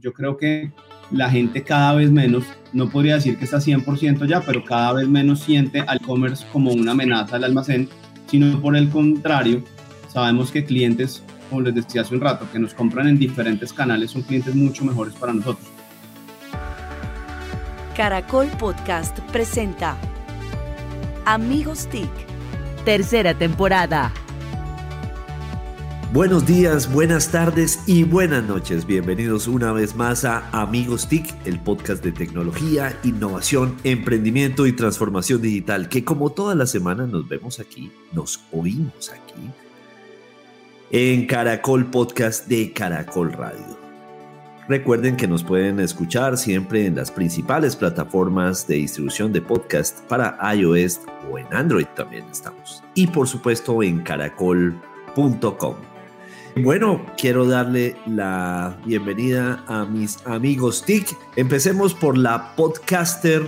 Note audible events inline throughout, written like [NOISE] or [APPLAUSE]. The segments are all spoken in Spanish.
yo creo que la gente cada vez menos, no podría decir que está 100% ya, pero cada vez menos siente al e-commerce como una amenaza al almacén, sino por el contrario, sabemos que clientes, como les decía hace un rato, que nos compran en diferentes canales son clientes mucho mejores para nosotros. Caracol Podcast presenta Amigos TIC, tercera temporada. Buenos días, buenas tardes y buenas noches. Bienvenidos una vez más a Amigos TIC, el podcast de tecnología, innovación, emprendimiento y transformación digital, que como toda la semana nos vemos aquí, nos oímos aquí, en Caracol Podcast de Caracol Radio. Recuerden que nos pueden escuchar siempre en las principales plataformas de distribución de podcast para iOS o en Android también estamos. Y por supuesto en caracol.com. Bueno, quiero darle la bienvenida a mis amigos TIC. Empecemos por la podcaster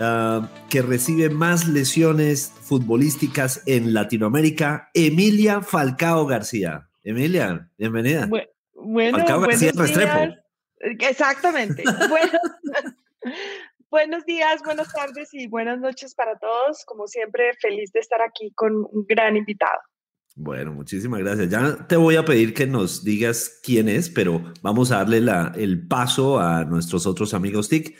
ah, que recibe más lesiones futbolísticas en Latinoamérica, Emilia Falcao García. Emilia, bienvenida. bueno, Falcao García Restrepo. Exactamente. [LAUGHS] [LAUGHS] buenos días, buenas tardes y buenas noches para todos. Como siempre, feliz de estar aquí con un gran invitado. Bueno, muchísimas gracias. Ya te voy a pedir que nos digas quién es, pero vamos a darle la, el paso a nuestros otros amigos TIC.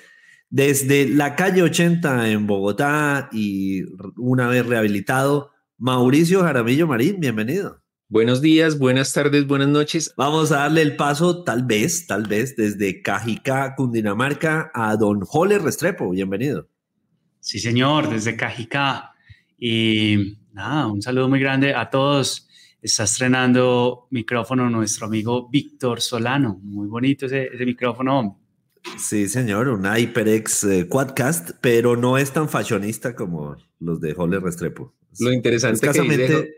Desde la calle 80 en Bogotá y una vez rehabilitado, Mauricio Jaramillo Marín, bienvenido. Buenos días, buenas tardes, buenas noches. Vamos a darle el paso, tal vez, tal vez, desde Cajicá, Cundinamarca, a don Jole Restrepo. Bienvenido. Sí, señor, desde Cajicá. Y nada, un saludo muy grande a todos. Está estrenando micrófono nuestro amigo Víctor Solano. Muy bonito ese, micrófono. Sí, señor, un HyperX eh, Quadcast, pero no es tan fashionista como los de Hole Restrepo. Lo interesante es que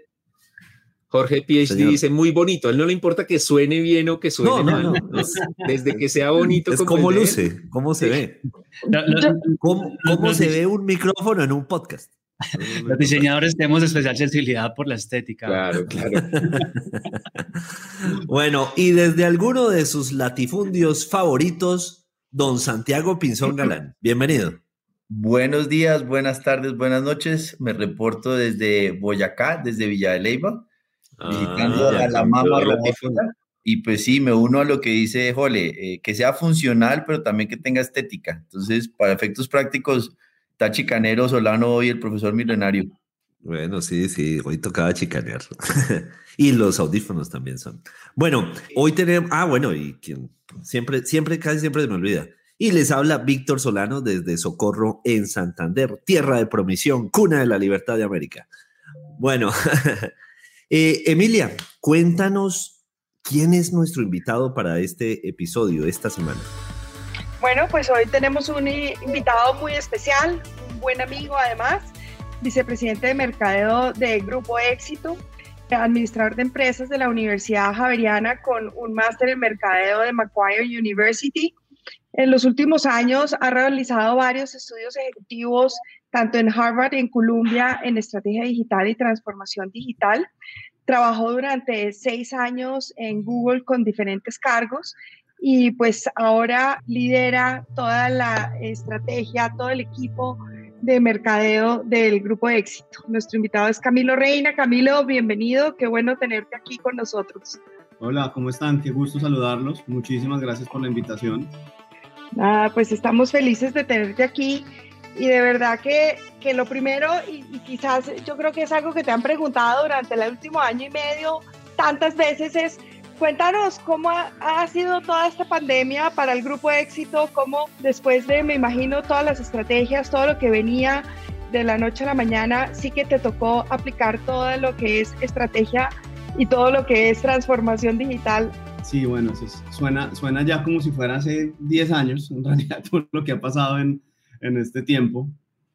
Jorge PhD dice muy bonito. A él no le importa que suene bien o que suene mal. desde que sea bonito. Es como, luce, cómo se ve. ¿Cómo, cómo se ve un micrófono en un podcast? Los diseñadores tenemos especial sensibilidad por la estética. Claro, claro. [LAUGHS] bueno, y desde alguno de sus latifundios favoritos, don Santiago Pinzón [CLEARS THROAT] Galán. Bienvenido. Buenos días, buenas tardes, buenas noches. Me reporto desde Boyacá, desde Villa de Leyva, ah, visitando a la mama robótica. Y pues sí, me uno a lo que dice Jole, eh, que sea funcional, pero también que tenga estética. Entonces, para efectos prácticos, Está chicanero Solano hoy el profesor milenario. Bueno, sí, sí, hoy tocaba chicanear. [LAUGHS] y los audífonos también son. Bueno, hoy tenemos, ah, bueno, y quien siempre, siempre, casi siempre se me olvida. Y les habla Víctor Solano desde Socorro en Santander, tierra de promisión, cuna de la libertad de América. Bueno, [LAUGHS] eh, Emilia, cuéntanos quién es nuestro invitado para este episodio, esta semana. Bueno, pues hoy tenemos un invitado muy especial, un buen amigo además, vicepresidente de mercadeo de Grupo Éxito, administrador de empresas de la Universidad Javeriana con un máster en mercadeo de Macquarie University. En los últimos años ha realizado varios estudios ejecutivos, tanto en Harvard y en Columbia, en estrategia digital y transformación digital. Trabajó durante seis años en Google con diferentes cargos y pues ahora lidera toda la estrategia, todo el equipo de mercadeo del grupo de éxito. Nuestro invitado es Camilo Reina. Camilo, bienvenido, qué bueno tenerte aquí con nosotros. Hola, ¿cómo están? Qué gusto saludarlos. Muchísimas gracias por la invitación. Nada, pues estamos felices de tenerte aquí y de verdad que, que lo primero, y, y, quizás yo creo que es algo que te han preguntado durante el último año y medio tantas veces, es Cuéntanos cómo ha, sido toda esta pandemia para el grupo éxito, cómo después de, me imagino, todas las estrategias, todo lo que venía de la noche a la mañana, sí que te tocó aplicar todo lo que es estrategia y todo lo que es transformación digital. Sí, bueno, suena, suena ya como si fuera hace 10 años, en [LAUGHS] realidad, todo lo que ha pasado en, en este tiempo.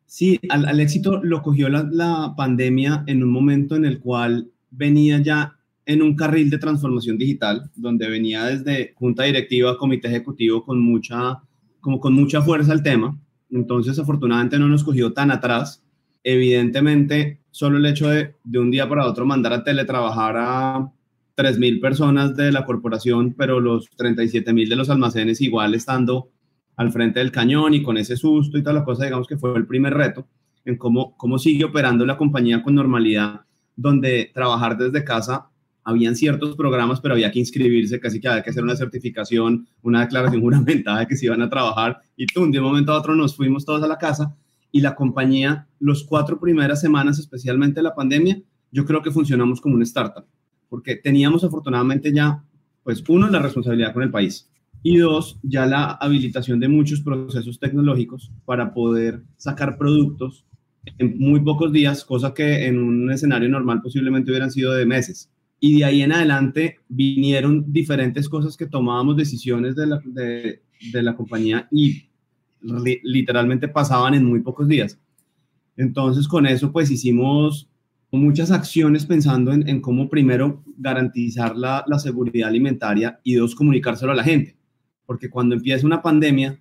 Sí, al, al éxito lo cogió la, la pandemia en un momento en el cual venía ya en un carril de transformación digital, donde venía desde junta directiva, comité ejecutivo con mucha, como con mucha fuerza el tema. Entonces, afortunadamente no nos cogió tan atrás. Evidentemente, solo el hecho de, de un día para otro mandar a teletrabajar a 3.000 personas de la corporación, pero los 37.000 de los almacenes igual estando al frente del cañón y con ese susto y toda la cosa, digamos que fue el primer reto en cómo, cómo sigue operando la compañía con normalidad, donde trabajar desde casa, habían ciertos programas, pero había que inscribirse, casi que había que hacer una certificación, una declaración [LAUGHS] juramentada de que se iban a trabajar y de un momento a otro nos fuimos todos a la casa y la compañía, los cuatro primeras semanas, especialmente la pandemia, yo creo que funcionamos como una startup, porque teníamos afortunadamente ya, pues uno, la responsabilidad con el país y dos, ya la habilitación de muchos procesos tecnológicos para poder sacar productos en muy pocos días, cosa que en un escenario normal posiblemente hubieran sido de meses. Y de ahí en adelante vinieron diferentes cosas que tomábamos decisiones de la, de, la compañía y literalmente pasaban en muy pocos días. Entonces con eso pues hicimos muchas acciones pensando en, en cómo primero garantizar la, la, seguridad alimentaria y dos, comunicárselo a la gente. Porque cuando empieza una pandemia,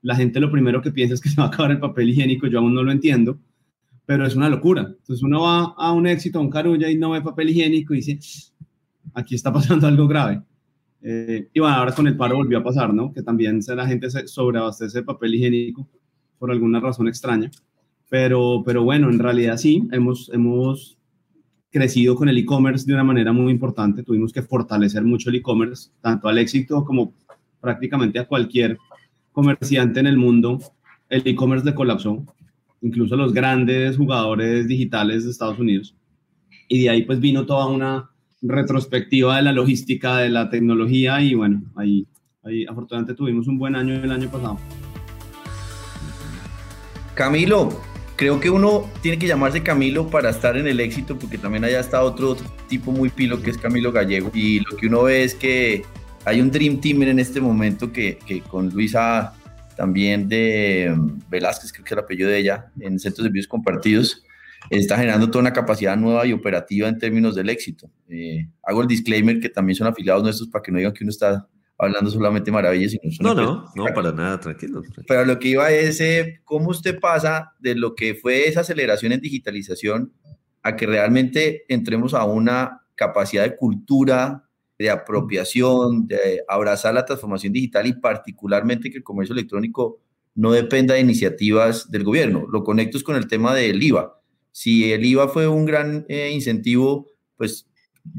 la gente lo primero que piensa es que se va a acabar el papel higiénico, yo aún no lo entiendo, pero es una locura. Entonces uno va a un éxito, a un carulla y no ve papel higiénico y dice, aquí está pasando algo grave. Eh, y bueno, ahora con el paro volvió a pasar, ¿no? Que también la gente se sobreabastece de papel higiénico por alguna razón extraña. Pero, pero bueno, en realidad sí, hemos, hemos crecido con el e-commerce de una manera muy importante. Tuvimos que fortalecer mucho el e-commerce, tanto al éxito como prácticamente a cualquier comerciante en el mundo. El e-commerce le colapsó, incluso los grandes jugadores digitales de Estados Unidos. Y de ahí pues vino toda una retrospectiva de la logística, de la tecnología y bueno, ahí, ahí afortunadamente tuvimos un buen año el año pasado. Camilo, creo que uno tiene que llamarse Camilo para estar en el éxito, porque también allá está otro tipo muy pilo que es Camilo Gallego. Y lo que uno ve es que hay un Dream Team en este momento que, que con Luisa también de um, Velázquez, creo que es el apellido de ella, en centros de envíos compartidos, está generando toda una capacidad nueva y operativa en términos del éxito. Eh, hago el disclaimer que también son afiliados nuestros para que no digan que uno está hablando solamente maravillas. no, no, no, para nada, tranquilo, Pero lo que iba es eh, cómo usted pasa de lo que fue esa aceleración en digitalización a que realmente entremos a una capacidad de cultura, de apropiación, de abrazar la transformación digital y particularmente que el comercio electrónico no dependa de iniciativas del gobierno. Lo conecto con el tema del IVA si el IVA fue un gran eh, incentivo, pues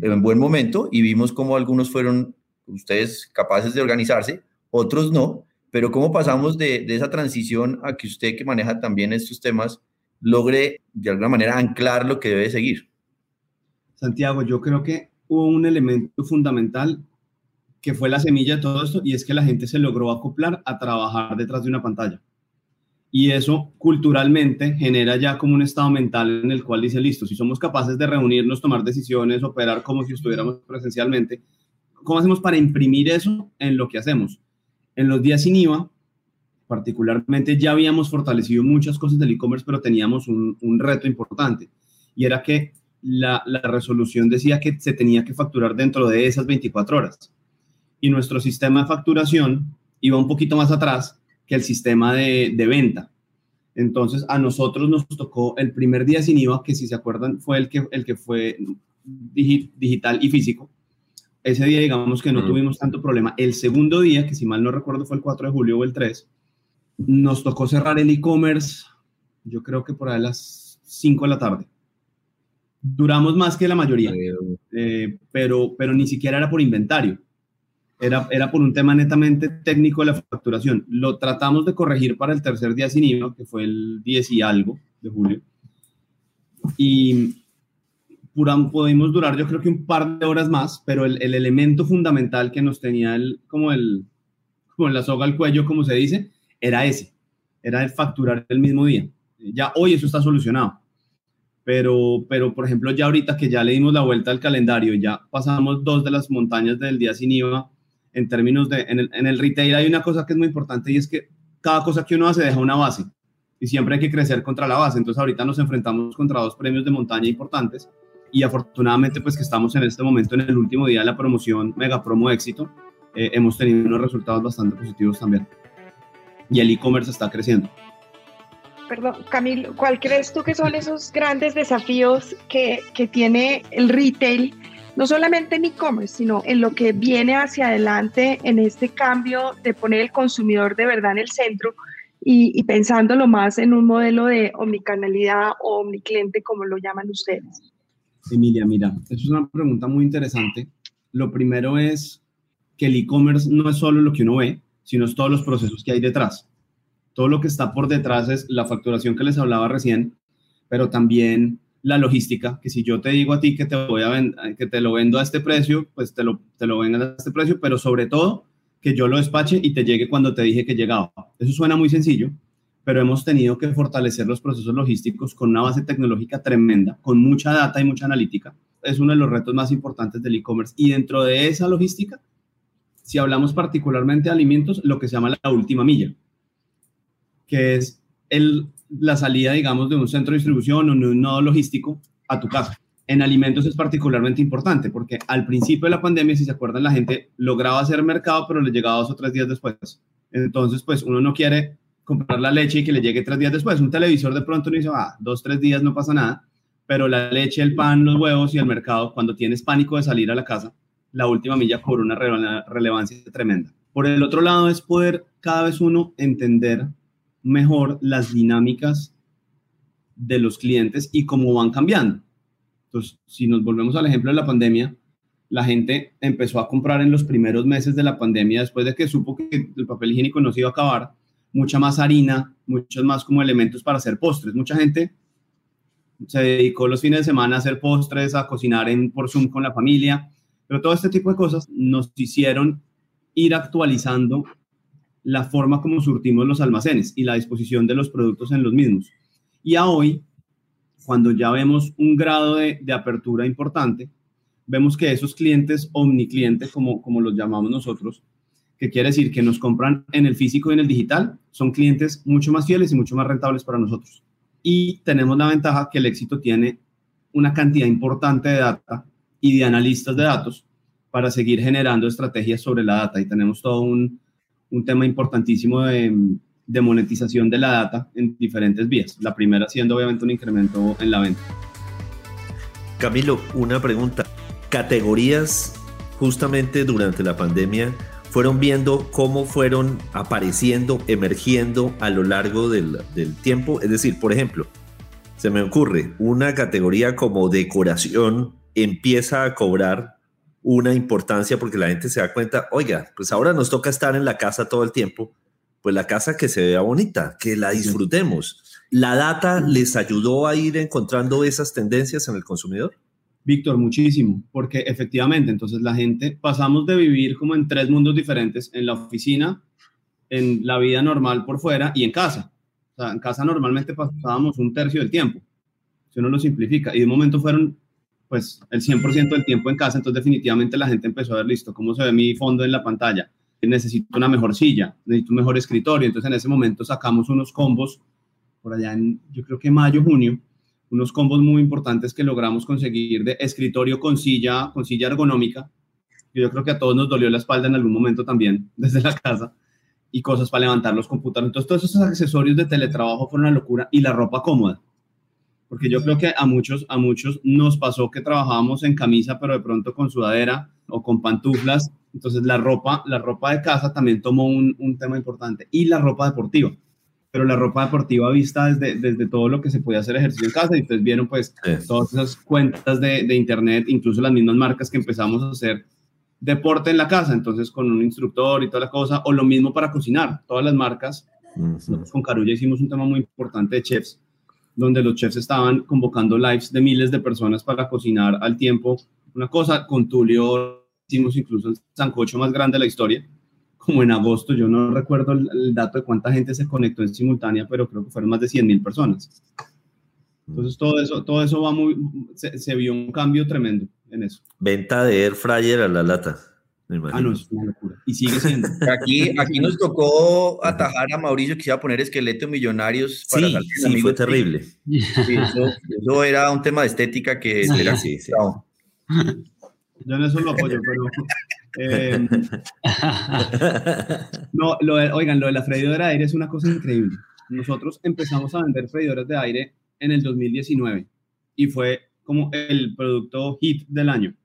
en buen momento y vimos cómo algunos fueron ustedes capaces de organizarse, otros no, pero cómo pasamos de, de, esa transición a que usted que maneja también estos temas logre de alguna manera anclar lo que debe seguir. Santiago, yo creo que hubo un elemento fundamental que fue la semilla de todo esto y es que la gente se logró acoplar a trabajar detrás de una pantalla. Y eso culturalmente genera ya como un estado mental en el cual dice, listo, si somos capaces de reunirnos, tomar decisiones, operar como si estuviéramos presencialmente, ¿cómo hacemos para imprimir eso en lo que hacemos? En los días sin IVA, particularmente, ya habíamos fortalecido muchas cosas del e-commerce, pero teníamos un, un, reto importante y era que la, la resolución decía que se tenía que facturar dentro de esas 24 horas. Y nuestro sistema de facturación iba un poquito más atrás que el sistema de, de, venta. Entonces, a nosotros nos tocó el primer día sin IVA, que si se acuerdan fue el que, el que fue digital y físico. Ese día, digamos que no tuvimos tanto problema. El segundo día, que si mal no recuerdo fue el 4 de julio o el 3, nos tocó cerrar el e-commerce, yo creo que por ahí a las 5 de la tarde. Duramos más que la mayoría, eh, pero, pero ni siquiera era por inventario era, era por un tema netamente técnico de la facturación. Lo tratamos de corregir para el tercer día sin IVA, que fue el 10 y algo de julio. Y pudimos durar yo creo que un par de horas más, pero el, el elemento fundamental que nos tenía el, como, el, como la soga al cuello, como se dice, era ese, era el facturar el mismo día. Ya hoy eso está solucionado. Pero, pero, por ejemplo, ya ahorita que ya le dimos la vuelta al calendario, ya pasamos dos de las montañas del día sin IVA, en términos de, en el, en el retail hay una cosa que es muy importante y es que cada cosa que uno hace deja una base y siempre hay que crecer contra la base. Entonces ahorita nos enfrentamos contra dos premios de montaña importantes y afortunadamente pues que estamos en este momento en el último día de la promoción Mega Promo Éxito, eh, hemos tenido unos resultados bastante positivos también. Y el e-commerce está creciendo. Perdón, Camilo, ¿cuál crees tú que son esos grandes desafíos que, que tiene el retail no solamente en e-commerce, sino en lo que viene hacia adelante en este cambio de poner el consumidor de verdad en el centro y, pensándolo más en un modelo de omnicanalidad o omnicliente, como lo llaman ustedes? Emilia, mira, es una pregunta muy interesante. Lo primero es que el e-commerce no es solo lo que uno ve, sino todos los procesos que hay detrás. Todo lo que está por detrás es la facturación que les hablaba recién, pero también la logística, que si yo te digo a ti que te, voy a que te lo vendo a este precio, pues te lo, te lo vengan a este precio, pero sobre todo que yo lo despache y te llegue cuando te dije que llegaba. Eso suena muy sencillo, pero hemos tenido que fortalecer los procesos logísticos con una base tecnológica tremenda, con mucha data y mucha analítica. Es uno de los retos más importantes del e-commerce. Y dentro de esa logística, si hablamos particularmente de alimentos, lo que se llama la última milla, que es la salida, digamos, de un centro de distribución o de un nodo logístico a tu casa en alimentos es particularmente importante porque al principio de la pandemia, si se acuerdan, la gente lograba hacer mercado, pero le llegaba dos o tres días después. Entonces, pues uno no quiere comprar la leche y que le llegue tres días después. Un televisor de pronto no dice, ah, dos, tres días no pasa nada, pero la leche, el pan, los huevos y el mercado, cuando tienes pánico de salir a la casa, la última milla cobra una relevancia tremenda. Por el otro lado es poder cada vez uno entender mejor las dinámicas de los clientes y cómo van cambiando. Entonces, si nos volvemos al ejemplo de la pandemia, la gente empezó a comprar en los primeros meses de la pandemia, después de que supo que el papel higiénico no se iba a acabar, mucha más harina, muchos más como elementos para hacer postres. Mucha gente se dedicó los fines de semana a hacer postres, a cocinar en, por Zoom con la familia, pero todo este tipo de cosas nos hicieron ir actualizando la forma como surtimos los almacenes y la disposición de los productos en los mismos. Y a hoy cuando ya vemos un grado de, apertura importante, vemos que esos clientes omniclientes, como, como los llamamos nosotros, que quiere decir que nos compran en el físico y en el digital, son clientes mucho más fieles y mucho más rentables para nosotros. Y tenemos la ventaja que el éxito tiene una cantidad importante de data y de analistas de datos para seguir generando estrategias sobre la data. Y tenemos todo un, un tema importantísimo de, monetización de la data en diferentes vías. La primera siendo obviamente un incremento en la venta. Camilo, una pregunta. Categorías justamente durante la pandemia fueron viendo cómo fueron apareciendo, emergiendo a lo largo del tiempo. Es decir, por ejemplo, se me ocurre una categoría como decoración empieza a cobrar una importancia porque la gente se da cuenta, oiga, pues ahora nos toca estar en la casa todo el tiempo pues la casa que se vea bonita, que la disfrutemos. ¿La data les ayudó a ir encontrando esas tendencias en el consumidor? Víctor, muchísimo, porque efectivamente, entonces la gente pasamos de vivir como en tres mundos diferentes, en la oficina, en la vida normal por fuera y en casa. O sea, en casa normalmente pasábamos un tercio del tiempo, si uno lo simplifica, y de un momento fueron pues el 100% del tiempo en casa, entonces definitivamente la gente empezó a ver, listo, cómo se ve mi fondo en la pantalla, necesito una mejor silla, necesito un mejor escritorio. Entonces en ese momento sacamos unos combos, por allá en, yo creo que mayo, junio, unos combos muy importantes que logramos conseguir de escritorio con silla, con silla ergonómica. Yo creo que a todos nos dolió la espalda en algún momento también [LAUGHS] desde la casa y cosas para levantar los computadores. Entonces todos esos accesorios de teletrabajo fueron una locura y la ropa cómoda. Porque yo creo que a muchos, a muchos nos pasó que trabajábamos en camisa, pero de pronto con sudadera o con pantuflas. Entonces la ropa, la ropa de casa también tomó un, un, tema importante. Y la ropa deportiva. Pero la ropa deportiva vista desde, desde todo lo que se podía hacer ejercicio en casa. Y ustedes vieron pues todas esas cuentas de, de, internet, incluso las mismas marcas que empezamos a hacer deporte en la casa, entonces con un instructor y toda la cosa, o lo mismo para cocinar, todas las marcas. con Carulla hicimos un tema muy importante de chefs, donde los chefs estaban convocando lives de miles de personas para cocinar al tiempo. Una cosa con Tulio hicimos incluso el sancocho más grande de la historia, como en agosto, yo no recuerdo el, dato de cuánta gente se conectó en simultánea, pero creo que fueron más de 100 mil personas. Entonces todo eso, todo eso va muy, se, vio un cambio tremendo en eso. Venta de air fryer a la lata. Ah, no, es una locura. Y sigue [LAUGHS] siendo. Aquí, aquí nos tocó atajar a Mauricio que iba a poner esqueleto millonarios. Para sí, sí, fue terrible. eso, era un tema de estética que era, sí, sí. Yo en eso lo apoyo, pero. Eh, [LAUGHS] no, lo oigan, lo de la freidora de aire es una cosa increíble. Nosotros empezamos a vender freidoras de aire en el 2019 y fue como el producto hit del año.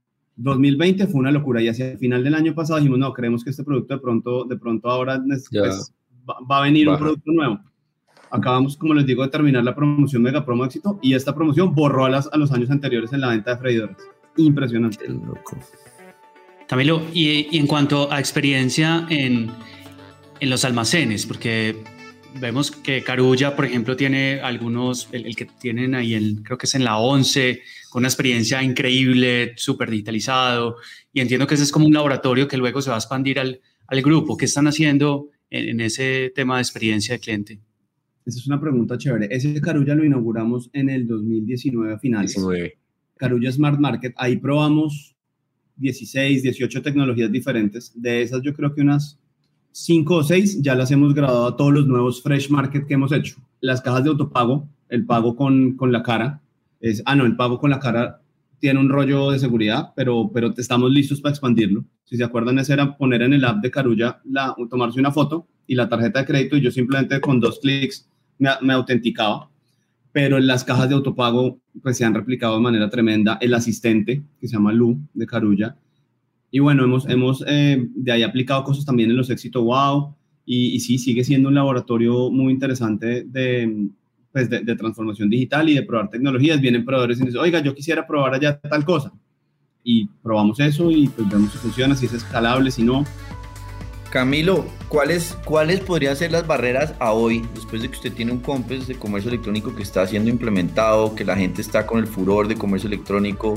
2020 fue una locura y hacia el final del año pasado dijimos, no, creemos que este producto de pronto, de pronto ahora pues, va, a venir un producto nuevo. Acabamos, como les digo, de terminar la promoción Mega Promo Éxito y esta promoción borró a, las, a los años anteriores en la venta de freidoras. Impresionante. Loco. Camilo, y, y, en cuanto a experiencia en, en los almacenes, porque vemos que Carulla, por ejemplo, tiene algunos, el, que tienen ahí, el, creo que es en la 11, con una experiencia increíble, súper digitalizado, y entiendo que ese es como un laboratorio que luego se va a expandir al, al grupo. ¿Qué están haciendo en, ese tema de experiencia de cliente? Esa es una pregunta chévere. Ese Carulla lo inauguramos en el 2019 a finales. 19. Carulla Smart Market, ahí probamos 16, 18 tecnologías diferentes. De esas yo creo que unas cinco o seis ya las hemos grabado a todos los nuevos Fresh Market que hemos hecho. Las cajas de autopago, el pago con, con la cara, es, ah, no, el pago con la cara tiene un rollo de seguridad, pero, pero estamos listos para expandirlo. Si se acuerdan, ese era poner en el app de Carulla, la, tomarse una foto y la tarjeta de crédito y yo simplemente con dos clics me, me autenticaba. Pero en las cajas de autopago pues se han replicado de manera tremenda. El asistente, que se llama Lu, de Carulla, y bueno, hemos, hemos eh, de ahí aplicado cosas también en los éxitos wow. Y, y, sí, sigue siendo un laboratorio muy interesante de, pues de, transformación digital y de probar tecnologías. Vienen proveedores y dicen, oiga, yo quisiera probar allá tal cosa. Y probamos eso y pues vemos si funciona, si es escalable, si no. Camilo, ¿cuáles, ¿cuáles podrían ser las barreras a hoy, después de que usted tiene un COMPES de comercio electrónico que está siendo implementado, que la gente está con el furor de comercio electrónico?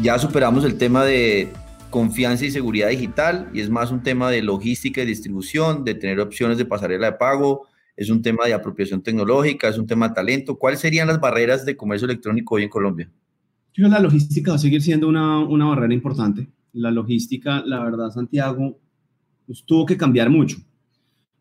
Ya superamos el tema de confianza y seguridad digital y es más un tema de logística y distribución, de tener opciones de pasarela de pago, es un tema de apropiación tecnológica, es un tema de talento. ¿Cuáles serían las barreras de comercio electrónico hoy en Colombia? Yo, la logística va a seguir siendo una, una barrera importante. La logística, la verdad, Santiago, pues, tuvo que cambiar mucho,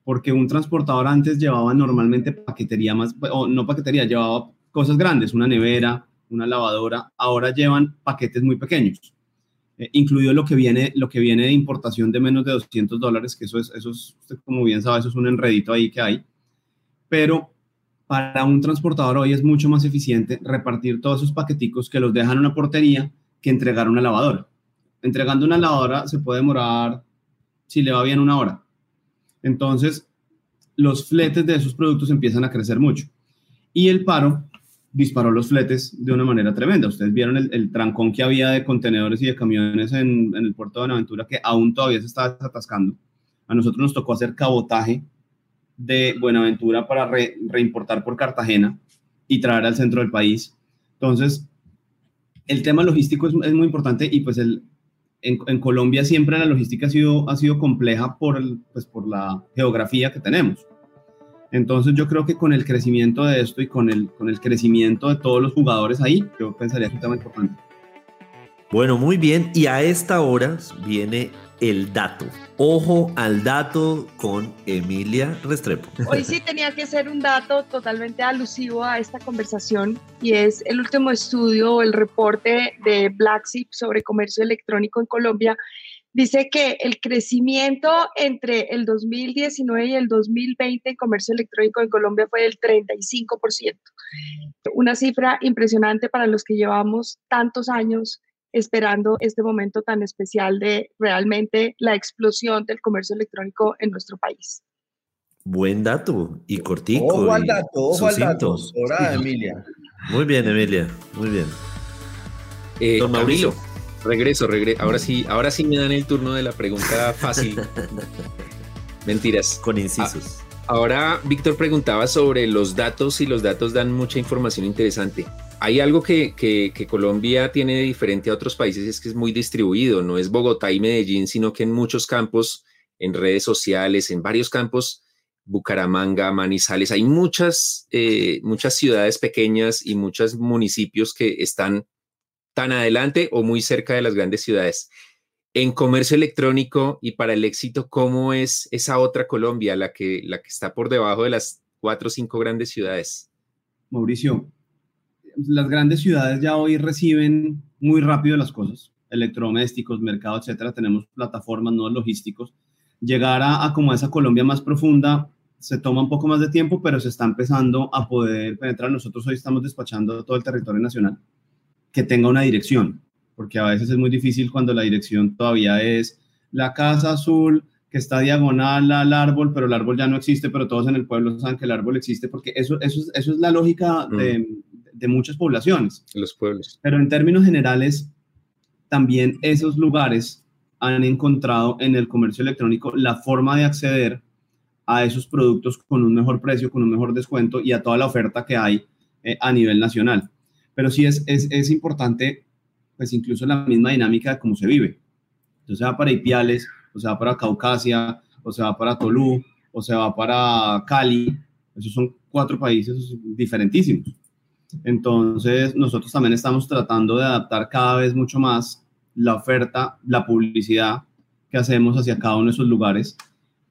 porque un transportador antes llevaba normalmente paquetería más, o no paquetería, llevaba cosas grandes, una nevera, una lavadora, ahora llevan paquetes muy pequeños eh, incluido lo que, viene, lo que viene de importación de menos de 200 dólares, que eso es, eso es, como bien sabe, eso es un enredito ahí que hay. Pero para un transportador hoy es mucho más eficiente repartir todos esos paqueticos que los dejan en una portería que entregar una lavadora. Entregando una lavadora se puede demorar, si le va bien, una hora. Entonces, los fletes de esos productos empiezan a crecer mucho. Y el paro disparó los fletes de una manera tremenda. Ustedes vieron el, trancón que había de contenedores y de camiones en, el puerto de Buenaventura que aún todavía se está desatascando. A nosotros nos tocó hacer cabotaje de Buenaventura para reimportar por Cartagena y traer al centro del país. Entonces, el tema logístico es, muy importante y pues el, en, Colombia siempre la logística ha sido, ha sido compleja por, pues por la geografía que tenemos. Entonces yo creo que con el crecimiento de esto y con el, con el crecimiento de todos los jugadores ahí, yo pensaría que es un tema importante. Bueno, muy bien. Y a esta hora viene el dato. Ojo al dato con Emilia Restrepo. Hoy sí tenía que ser un dato totalmente alusivo a esta conversación y es el último estudio o el reporte de Blacksip sobre comercio electrónico en Colombia dice que el crecimiento entre el 2019 y el 2020 en comercio electrónico en Colombia fue del 35%. Una cifra impresionante para los que llevamos tantos años esperando este momento tan especial de realmente la explosión del comercio electrónico en nuestro país. Buen dato y cortico. Ojo al dato, ojo al dato. Emilia. Muy bien, Emilia, muy bien. Eh, Don Mauricio. Regreso, regreso. Ahora sí, ahora sí me dan el turno de la pregunta fácil. [LAUGHS] Mentiras. Con incisos. ahora Víctor preguntaba sobre los datos y los datos dan mucha información interesante. Hay algo que, que, Colombia tiene diferente a otros países, es que es muy distribuido, no es Bogotá y Medellín, sino que en muchos campos, en redes sociales, en varios campos, Bucaramanga, Manizales, hay muchas, eh, muchas ciudades pequeñas y muchos municipios que están tan adelante o muy cerca de las grandes ciudades. En comercio electrónico y para el éxito, ¿cómo es esa otra Colombia, la que, la que está por debajo de las cuatro o cinco grandes ciudades? Mauricio, las grandes ciudades ya hoy reciben muy rápido las cosas, electrodomésticos, mercado, etcétera. Tenemos plataformas, no logísticos. Llegar a, como esa Colombia más profunda se toma un poco más de tiempo, pero se está empezando a poder penetrar. Nosotros hoy estamos despachando todo el territorio nacional que tenga una dirección. porque a veces es muy difícil cuando la dirección todavía es la casa azul que está diagonal al árbol, pero el árbol ya no existe, pero todos en el pueblo saben que el árbol existe, porque eso, eso, eso es la lógica mm. de, de, muchas poblaciones. Los pueblos. Pero en términos generales, también esos lugares han encontrado en el comercio electrónico la forma de acceder a esos productos con un mejor precio, con un mejor descuento y a toda la oferta que hay eh, a nivel nacional. Pero sí es, es, es, importante, pues incluso la misma dinámica de cómo se vive. Entonces va para Ipiales, o se va para Caucasia, o se va para Tolú, o se va para Cali. Esos son cuatro países diferentísimos. Entonces, nosotros también estamos tratando de adaptar cada vez mucho más la oferta, la publicidad que hacemos hacia cada uno de esos lugares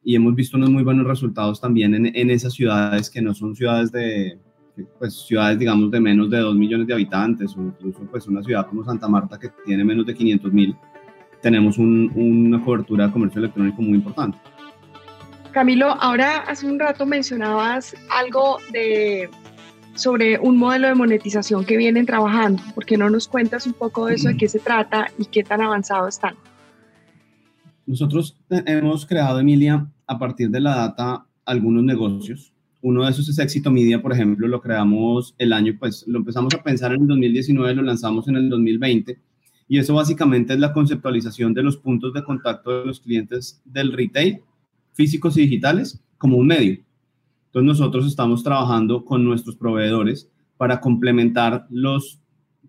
y hemos visto unos muy buenos resultados también en, en esas ciudades que no son ciudades de, pues ciudades digamos de menos de 2 millones de habitantes o incluso pues una ciudad como Santa Marta que tiene menos de 500 mil, tenemos un, una cobertura de comercio electrónico muy importante. Camilo, ahora hace un rato mencionabas algo de sobre un modelo de monetización que vienen trabajando. ¿Por qué no nos cuentas un poco de eso, de qué se trata y qué tan avanzado están? Nosotros hemos creado, Emilia, a partir de la data, algunos negocios. Uno de esos es Éxito Media, por ejemplo, lo creamos el año, pues lo empezamos a pensar en el 2019, lo lanzamos en el 2020. Y eso básicamente es la conceptualización de los puntos de contacto de los clientes del retail, físicos y digitales, como un medio. Entonces nosotros estamos trabajando con nuestros proveedores para complementar los,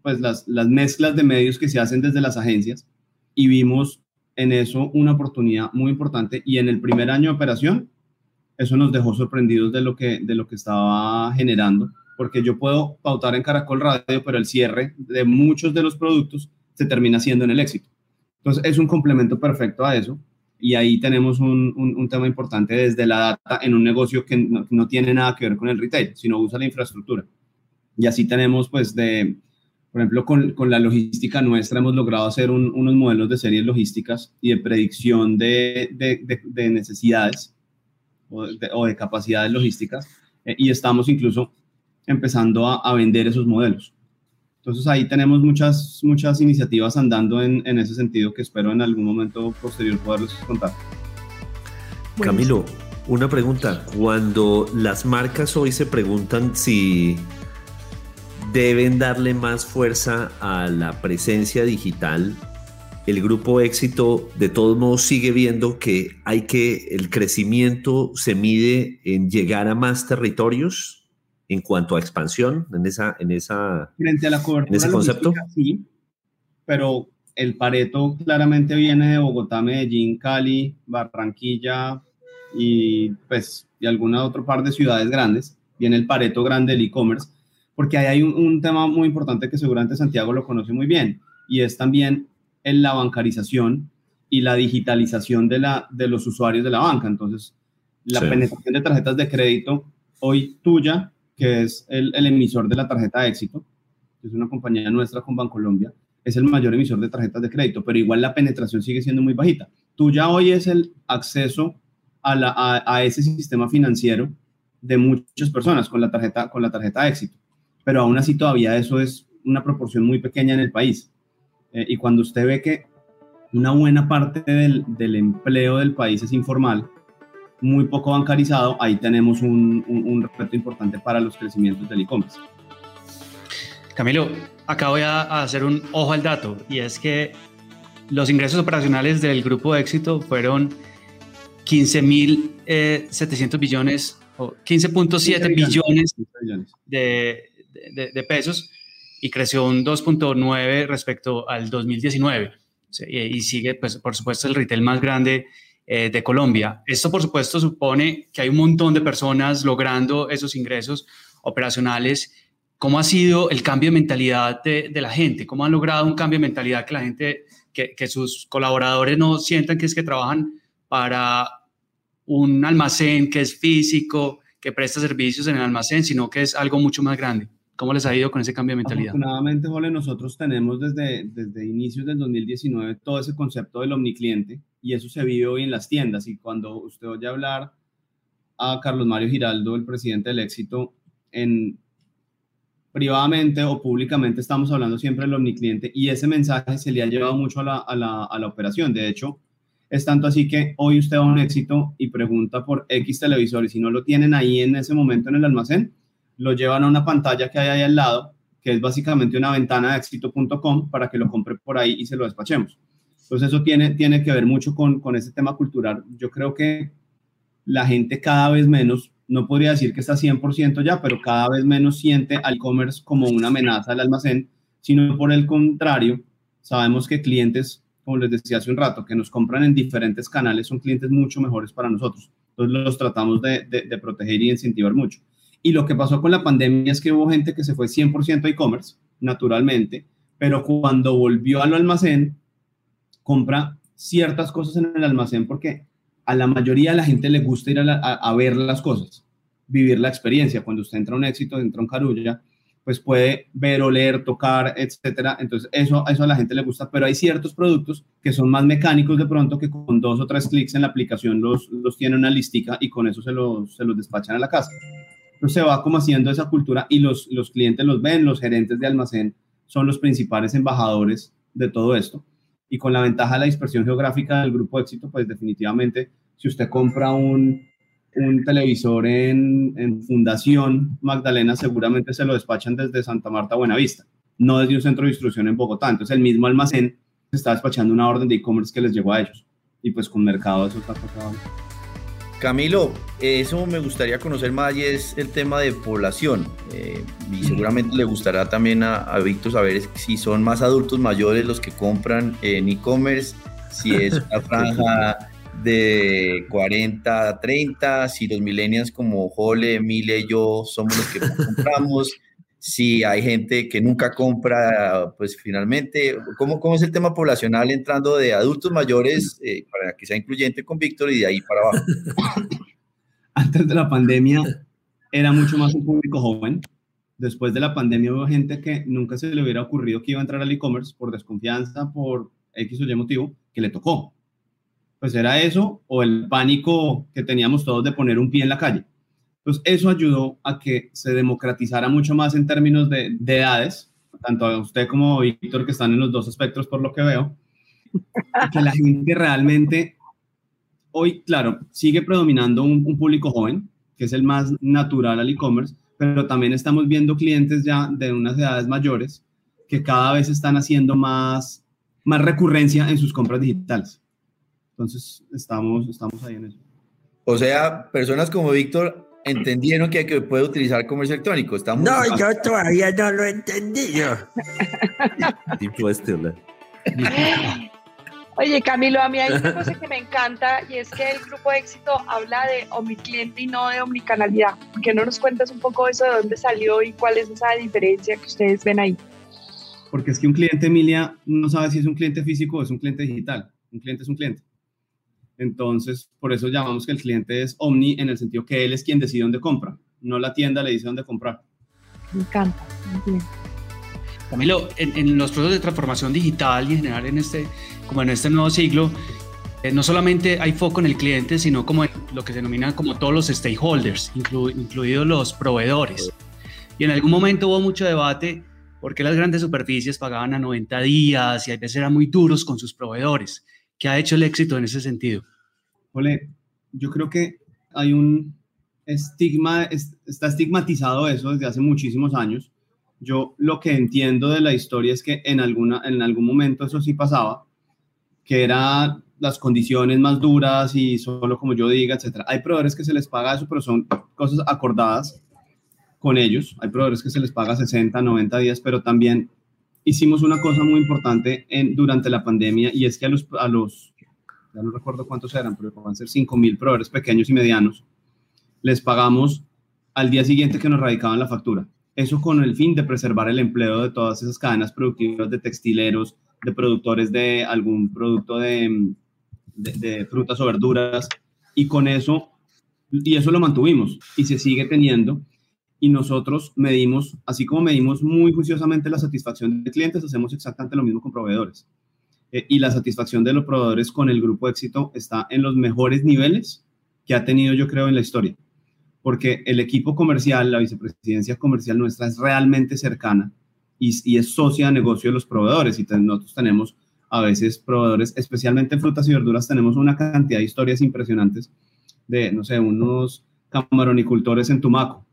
pues las, las mezclas de medios que se hacen desde las agencias y vimos en eso una oportunidad muy importante y en el primer año de operación eso nos dejó sorprendidos de lo que, de lo que estaba generando, porque yo puedo pautar en Caracol Radio, pero el cierre de muchos de los productos se termina siendo en el éxito. Entonces es un complemento perfecto a eso y ahí tenemos un, un, tema importante desde la data en un negocio que no, no, tiene nada que ver con el retail, sino usa la infraestructura. Y así tenemos pues de, por ejemplo, con, con la logística nuestra hemos logrado hacer unos modelos de series logísticas y de predicción de, de, de necesidades o de, capacidades logísticas eh, y estamos incluso empezando a, a, vender esos modelos. Entonces ahí tenemos muchas, muchas iniciativas andando en, en ese sentido que espero en algún momento posterior poderles contar. Camilo, una pregunta. Cuando las marcas hoy se preguntan si deben darle más fuerza a la presencia digital. El grupo éxito de todos modos sigue viendo que hay que el crecimiento se mide en llegar a más territorios en cuanto a expansión en esa en esa frente a la cobertura ese concepto. Sí, pero el Pareto claramente viene de Bogotá, Medellín, Cali, Barranquilla y pues y alguna otro par de ciudades grandes. Viene el Pareto grande del e-commerce porque ahí hay un, tema muy importante que seguramente Santiago lo conoce muy bien, y es también en la bancarización y la digitalización de, la, de los usuarios de la banca. Entonces, la penetración de tarjetas de crédito, hoy tuya, que es el, el emisor de la tarjeta de éxito, que es una compañía nuestra con Bancolombia, es el mayor emisor de tarjetas de crédito, pero igual la penetración sigue siendo muy bajita. Tuya hoy es el acceso a, la, a, a ese sistema financiero de muchas personas con la tarjeta, con la tarjeta de éxito pero aún así todavía eso es una proporción muy pequeña en el país. Eh, y cuando usted ve que una buena parte del, del, empleo del país es informal, muy poco bancarizado, ahí tenemos un, un, reto importante para los crecimientos del e-commerce. Camilo, acá voy a hacer un ojo al dato y es que los ingresos operacionales del grupo de éxito fueron 15.700 eh, billones o 15.7 billones de, de, pesos y creció un 2.9 respecto al 2019. Y sigue, pues, por supuesto, el retail más grande eh, de Colombia. Esto, por supuesto, supone que hay un montón de personas logrando esos ingresos operacionales. ¿Cómo ha sido el cambio de mentalidad de, la gente? ¿Cómo han logrado un cambio de mentalidad que la gente, que, que sus colaboradores no sientan que es que trabajan para un almacén que es físico, que presta servicios en el almacén, sino que es algo mucho más grande? ¿Cómo les ha ido con ese cambio de mentalidad? Afortunadamente, Jole, nosotros tenemos desde, desde inicios del 2019 todo ese concepto del omnicliente y eso se vive hoy en las tiendas. Y cuando usted oye hablar a Carlos Mario Giraldo, el presidente del éxito, en privadamente o públicamente estamos hablando siempre del omnicliente y ese mensaje se le ha llevado mucho a la, a la, a la operación. De hecho, es tanto así que hoy usted va a un éxito y pregunta por X televisor y si no lo tienen ahí en ese momento en el almacén, lo llevan a una pantalla que hay ahí al lado, que es básicamente una ventana de éxito.com para que lo compre por ahí y se lo despachemos. Entonces eso tiene, tiene que ver mucho con, con ese tema cultural. Yo creo que la gente cada vez menos, no podría decir que está 100% ya, pero cada vez menos siente al e-commerce como una amenaza al almacén, sino por el contrario, sabemos que clientes, como les decía hace un rato, que nos compran en diferentes canales son clientes mucho mejores para nosotros. Entonces los tratamos de, de, de proteger y incentivar mucho. Y lo que pasó con la pandemia es que hubo gente que se fue 100% a e-commerce, naturalmente, pero cuando volvió al almacén, compra ciertas cosas en el almacén porque a la mayoría de la gente le gusta ir a, ver las cosas, vivir la experiencia. Cuando usted entra a un éxito, entra a un carulla, pues puede ver, oler, tocar, etcétera. Entonces, eso, eso a la gente le gusta, pero hay ciertos productos que son más mecánicos de pronto que con dos o tres clics en la aplicación los, los tiene una listica y con eso se los, se los despachan a la casa. Entonces, se va como haciendo esa cultura y los, los clientes los ven, los gerentes de almacén son los principales embajadores de todo esto y con la ventaja de la dispersión geográfica del grupo éxito, pues definitivamente si usted compra un, un televisor en, en, Fundación Magdalena, seguramente se lo despachan desde Santa Marta Buenavista, no desde un centro de distribución en Bogotá. Entonces el mismo almacén está despachando una orden de e-commerce que les llegó a ellos. Y pues con mercado eso está pasando. Camilo, eso me gustaría conocer más y es el tema de población. Eh, y seguramente le gustará también a, a, Víctor saber si son más adultos mayores los que compran en e-commerce, si es una [LAUGHS] franja de 40 a 30, si los millennials como Jole, Mile, yo somos los que [LAUGHS] compramos, si hay gente que nunca compra, pues finalmente, ¿cómo, cómo es el tema poblacional entrando de adultos mayores eh, para que sea incluyente con Víctor y de ahí para abajo? [LAUGHS] Antes de la pandemia era mucho más un público joven. Después de la pandemia hubo gente que nunca se le hubiera ocurrido que iba a entrar al e-commerce por desconfianza, por X o Y motivo, que le tocó. Pues era eso o el pánico que teníamos todos de poner un pie en la calle. Entonces, eso ayudó a que se democratizara mucho más en términos de, de edades, tanto a usted como a Víctor, que están en los dos espectros por lo que veo, que la gente realmente, hoy, claro, sigue predominando un, un público joven, que es el más natural al e-commerce, pero también estamos viendo clientes ya de unas edades mayores que cada vez están haciendo más, más recurrencia en sus compras digitales. Entonces, estamos, estamos ahí en eso. O sea, personas como Víctor entendieron que, que puede utilizar comercio electrónico. Estamos... No, yo todavía no lo entendí. Yo. [LAUGHS] Oye, Camilo, a mí hay una cosa que me encanta y es que el grupo de éxito habla de omnicliente y no de omnicanalidad. ¿Por qué no nos cuentas un poco eso de dónde salió y cuál es esa diferencia que ustedes ven ahí? Porque es que un cliente, Emilia, no sabe si es un cliente físico o es un cliente digital. Un cliente es un cliente. Entonces, por eso llamamos que el cliente es omni en el sentido que él es quien decide dónde compra, no la tienda le dice dónde comprar. Me encanta, muy bien. Camilo, en, en, los procesos de transformación digital y en general en este, como en este nuevo siglo, eh, no solamente hay foco en el cliente, sino como en lo que se denomina como todos los stakeholders, inclu, incluidos los proveedores. Y en algún momento hubo mucho debate porque las grandes superficies pagaban a 90 días y a veces eran muy duros con sus proveedores. ¿Qué ha hecho el éxito en ese sentido? Ole, yo creo que hay un estigma, está estigmatizado eso desde hace muchísimos años. Yo lo que entiendo de la historia es que en, alguna, en algún momento eso sí pasaba, que eran las condiciones más duras y solo como yo diga, etcétera. Hay proveedores que se les paga eso, pero son cosas acordadas con ellos. Hay proveedores que se les paga 60, 90 días, pero también hicimos una cosa muy importante en, durante la pandemia y es que a los, a los, ya no recuerdo cuántos eran, pero van a ser 5 mil proveedores pequeños y medianos, les pagamos al día siguiente que nos radicaban la factura. Eso con el fin de preservar el empleo de todas esas cadenas productivas de textileros, de productores de algún producto de, de, de frutas o verduras. Y con eso, y eso lo mantuvimos y se sigue teniendo y nosotros medimos, así como medimos muy juiciosamente la satisfacción de clientes, hacemos exactamente lo mismo con proveedores. Eh, y la satisfacción de los proveedores con el grupo éxito está en los mejores niveles que ha tenido, yo creo, en la historia. porque el equipo comercial, la vicepresidencia comercial nuestra es realmente cercana y, y es socia de negocio de los proveedores y nosotros tenemos a veces proveedores, especialmente en frutas y verduras, tenemos una cantidad de historias impresionantes de, no sé, unos camaronicultores en Tumaco,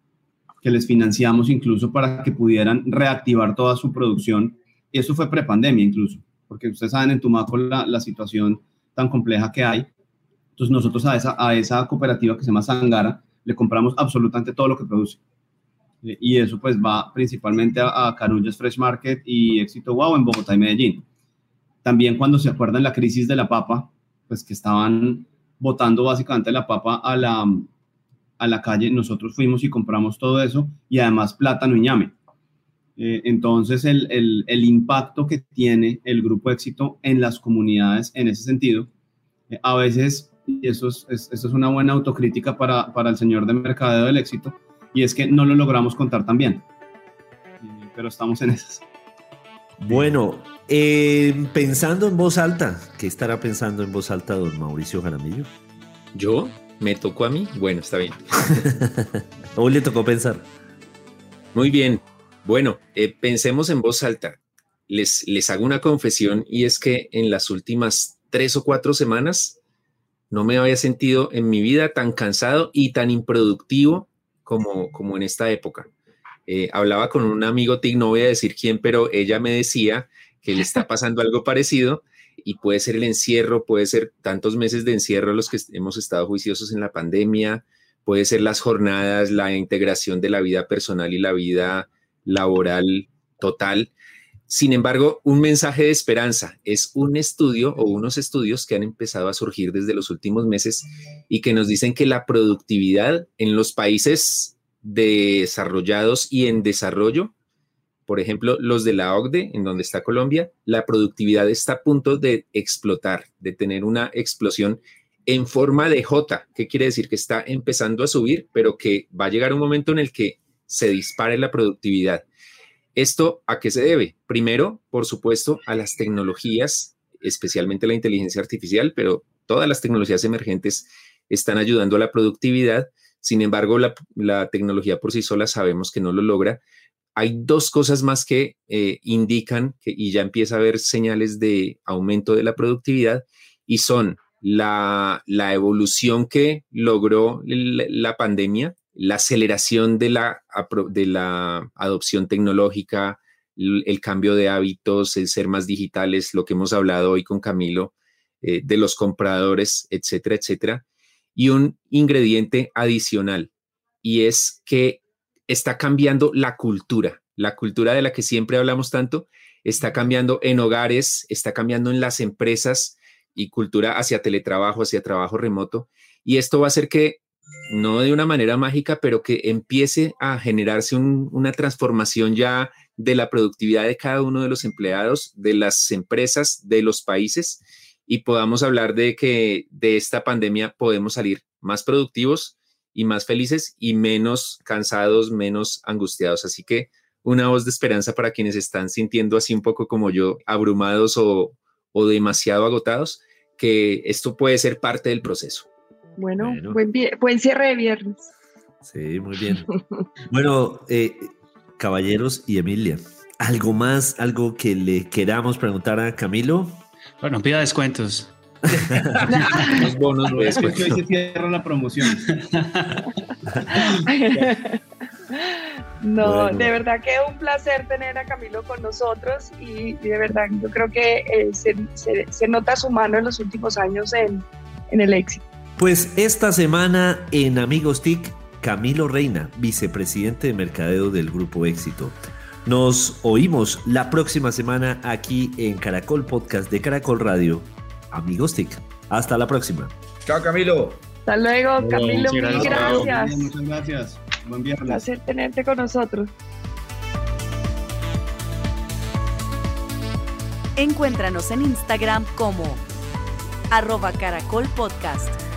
que les financiamos incluso para que pudieran reactivar toda su producción. Y eso fue prepandemia incluso, porque ustedes saben en Tumaco la, la situación tan compleja que hay. Entonces nosotros a esa, a esa cooperativa que se llama Sangara le compramos absolutamente todo lo que produce. Y eso pues va principalmente a, a Carullas Fresh Market y Éxito Wow en Bogotá y Medellín. También cuando se acuerdan la crisis de la papa, pues que estaban botando básicamente la papa a la, a la calle, nosotros fuimos y compramos todo eso y además plátano y ñame. Eh, entonces, el, el, el, impacto que tiene el grupo éxito en las comunidades en ese sentido, eh, a veces, y eso es, es, eso es una buena autocrítica para, para, el señor de mercadeo del éxito, y es que no lo logramos contar tan bien, eh, pero estamos en esas. Bueno, eh, pensando en voz alta, ¿qué estará pensando en voz alta don Mauricio Jaramillo? ¿Yo? ¿Me tocó a mí? Bueno, está bien. [LAUGHS] Hoy le tocó pensar. Muy bien. Bueno, eh, pensemos en voz alta. Les, les hago una confesión y es que en las últimas tres o cuatro semanas no me había sentido en mi vida tan cansado y tan improductivo como, como en esta época. Eh, hablaba con un amigo TIC, no voy a decir quién, pero ella me decía que le está pasando algo parecido y puede ser el encierro, puede ser tantos meses de encierro los que hemos estado juiciosos en la pandemia, puede ser las jornadas, la integración de la vida personal y la vida laboral total. Sin embargo, un mensaje de esperanza es un estudio o unos estudios que han empezado a surgir desde los últimos meses y que nos dicen que la productividad en los países desarrollados y en desarrollo por ejemplo, los de la OCDE, en donde está Colombia, la productividad está a punto de explotar, de tener una explosión en forma de J, que quiere decir que está empezando a subir, pero que va a llegar un momento en el que se dispare la productividad. ¿Esto a qué se debe? Primero, por supuesto, a las tecnologías, especialmente la inteligencia artificial, pero todas las tecnologías emergentes están ayudando a la productividad. Sin embargo, la, tecnología por sí sola sabemos que no lo logra, hay dos cosas más que eh, indican que, y ya empieza a haber señales de aumento de la productividad y son la, evolución que logró la, pandemia, la aceleración de la, de la adopción tecnológica, el, cambio de hábitos, el ser más digitales, lo que hemos hablado hoy con Camilo, eh, de los compradores, etcétera, etcétera. Y un ingrediente adicional, y es que está cambiando la cultura, la cultura de la que siempre hablamos tanto, está cambiando en hogares, está cambiando en las empresas y cultura hacia teletrabajo, hacia trabajo remoto. Y esto va a hacer que, no de una manera mágica, pero que empiece a generarse un, una transformación ya de la productividad de cada uno de los empleados, de las empresas, de los países, y podamos hablar de que de esta pandemia podemos salir más productivos, y más felices y menos cansados, menos angustiados. Así que una voz de esperanza para quienes están sintiendo así un poco como yo, abrumados o, o demasiado agotados, que esto puede ser parte del proceso. Bueno, bueno. Buen, buen, cierre de viernes. Sí, muy bien. [LAUGHS] bueno, eh, caballeros y Emilia, ¿algo más, algo que le queramos preguntar a Camilo? Bueno, pida descuentos. [LAUGHS] Los bonos, es que hoy se cierra la promoción. [LAUGHS] No, bueno. de verdad que un placer tener a Camilo con nosotros y, y de verdad yo creo que eh, se, se, se, nota su mano en los últimos años en, en el éxito. Pues esta semana en Amigos TIC, Camilo Reina, vicepresidente de mercadeo del Grupo Éxito. Nos oímos la próxima semana aquí en Caracol Podcast de Caracol Radio Amigos TIC. Hasta la próxima. Chao, Camilo. Hasta luego, Camilo. Muchas gracias. gracias. Muchas gracias. Buen viernes. Un placer tenerte con nosotros. Encuéntranos en Instagram como arroba caracol podcast.